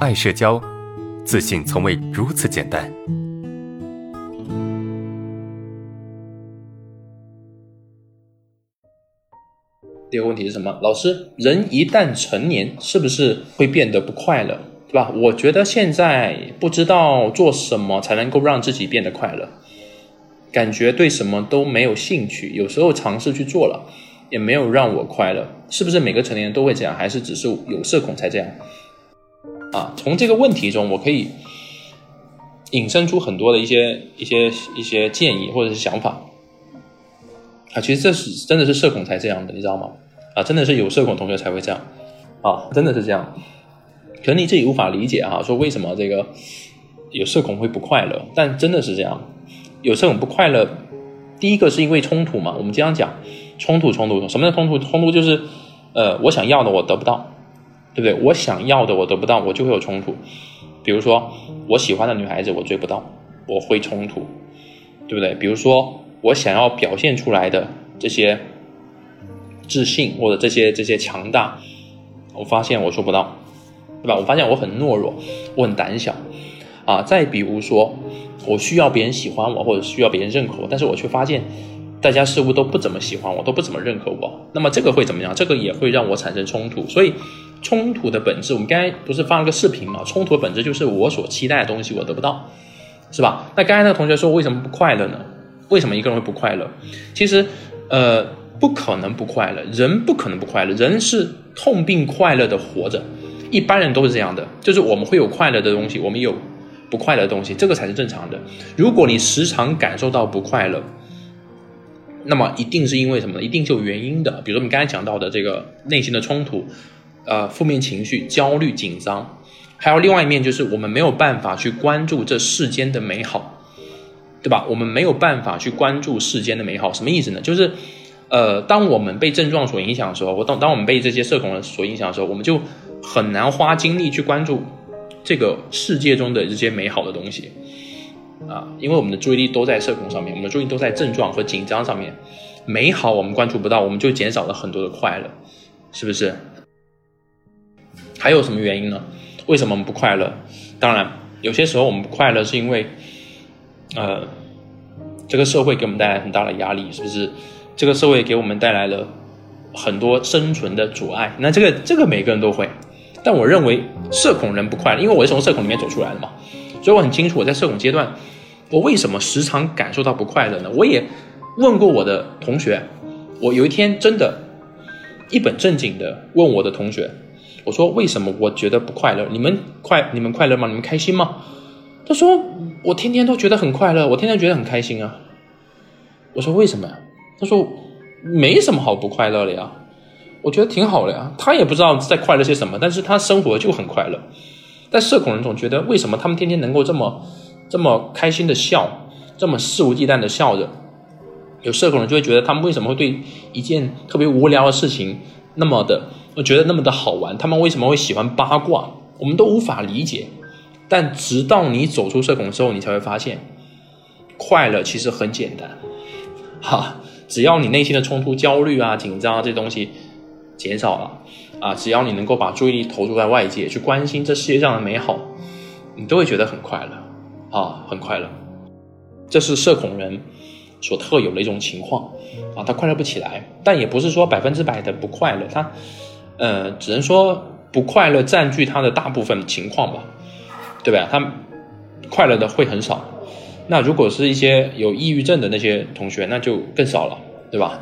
爱社交，自信从未如此简单。第二个问题是什么？老师，人一旦成年，是不是会变得不快乐？对吧？我觉得现在不知道做什么才能够让自己变得快乐，感觉对什么都没有兴趣，有时候尝试去做了，也没有让我快乐。是不是每个成年人都会这样？还是只是有社恐才这样？啊，从这个问题中，我可以引申出很多的一些一些一些建议或者是想法。啊，其实这是真的是社恐才这样的，你知道吗？啊，真的是有社恐同学才会这样，啊，真的是这样。可能你自己无法理解啊，说为什么这个有社恐会不快乐？但真的是这样，有社恐不快乐，第一个是因为冲突嘛。我们经常讲冲突，冲突，什么叫冲突？冲突就是，呃，我想要的我得不到，对不对？我想要的我得不到，我就会有冲突。比如说，我喜欢的女孩子我追不到，我会冲突，对不对？比如说。我想要表现出来的这些自信或者这些这些强大，我发现我做不到，对吧？我发现我很懦弱，我很胆小啊。再比如说，我需要别人喜欢我，或者需要别人认可我，但是我却发现大家似乎都不怎么喜欢我，都不怎么认可我。那么这个会怎么样？这个也会让我产生冲突。所以冲突的本质，我们刚才不是发了个视频嘛？冲突的本质就是我所期待的东西我得不到，是吧？那刚才那个同学说，为什么不快乐呢？为什么一个人会不快乐？其实，呃，不可能不快乐，人不可能不快乐，人是痛并快乐的活着，一般人都是这样的，就是我们会有快乐的东西，我们有不快乐的东西，这个才是正常的。如果你时常感受到不快乐，那么一定是因为什么呢？一定是有原因的。比如说你刚才讲到的这个内心的冲突，呃，负面情绪、焦虑、紧张，还有另外一面就是我们没有办法去关注这世间的美好。对吧？我们没有办法去关注世间的美好，什么意思呢？就是，呃，当我们被症状所影响的时候，我当当我们被这些社恐所影响的时候，我们就很难花精力去关注这个世界中的这些美好的东西啊，因为我们的注意力都在社恐上面，我们的注意力都在症状和紧张上面，美好我们关注不到，我们就减少了很多的快乐，是不是？还有什么原因呢？为什么我们不快乐？当然，有些时候我们不快乐是因为。呃，这个社会给我们带来很大的压力，是不是？这个社会给我们带来了很多生存的阻碍。那这个这个每个人都会，但我认为社恐人不快乐，因为我是从社恐里面走出来的嘛，所以我很清楚我在社恐阶段，我为什么时常感受到不快乐呢？我也问过我的同学，我有一天真的，一本正经的问我的同学，我说为什么我觉得不快乐？你们快你们快乐吗？你们开心吗？他说。我天天都觉得很快乐，我天天觉得很开心啊。我说为什么呀？他说没什么好不快乐的呀，我觉得挺好的呀。他也不知道在快乐些什么，但是他生活就很快乐。但社恐人总觉得为什么他们天天能够这么这么开心的笑，这么肆无忌惮的笑着？有社恐人就会觉得他们为什么会对一件特别无聊的事情那么的，我觉得那么的好玩？他们为什么会喜欢八卦？我们都无法理解。但直到你走出社恐之后，你才会发现，快乐其实很简单，哈，只要你内心的冲突、焦虑啊、紧张啊这些东西减少了，啊，只要你能够把注意力投注在外界，去关心这世界上的美好，你都会觉得很快乐，啊，很快乐。这是社恐人所特有的一种情况，啊，他快乐不起来，但也不是说百分之百的不快乐，他，呃，只能说不快乐占据他的大部分情况吧。对吧？他快乐的会很少。那如果是一些有抑郁症的那些同学，那就更少了，对吧？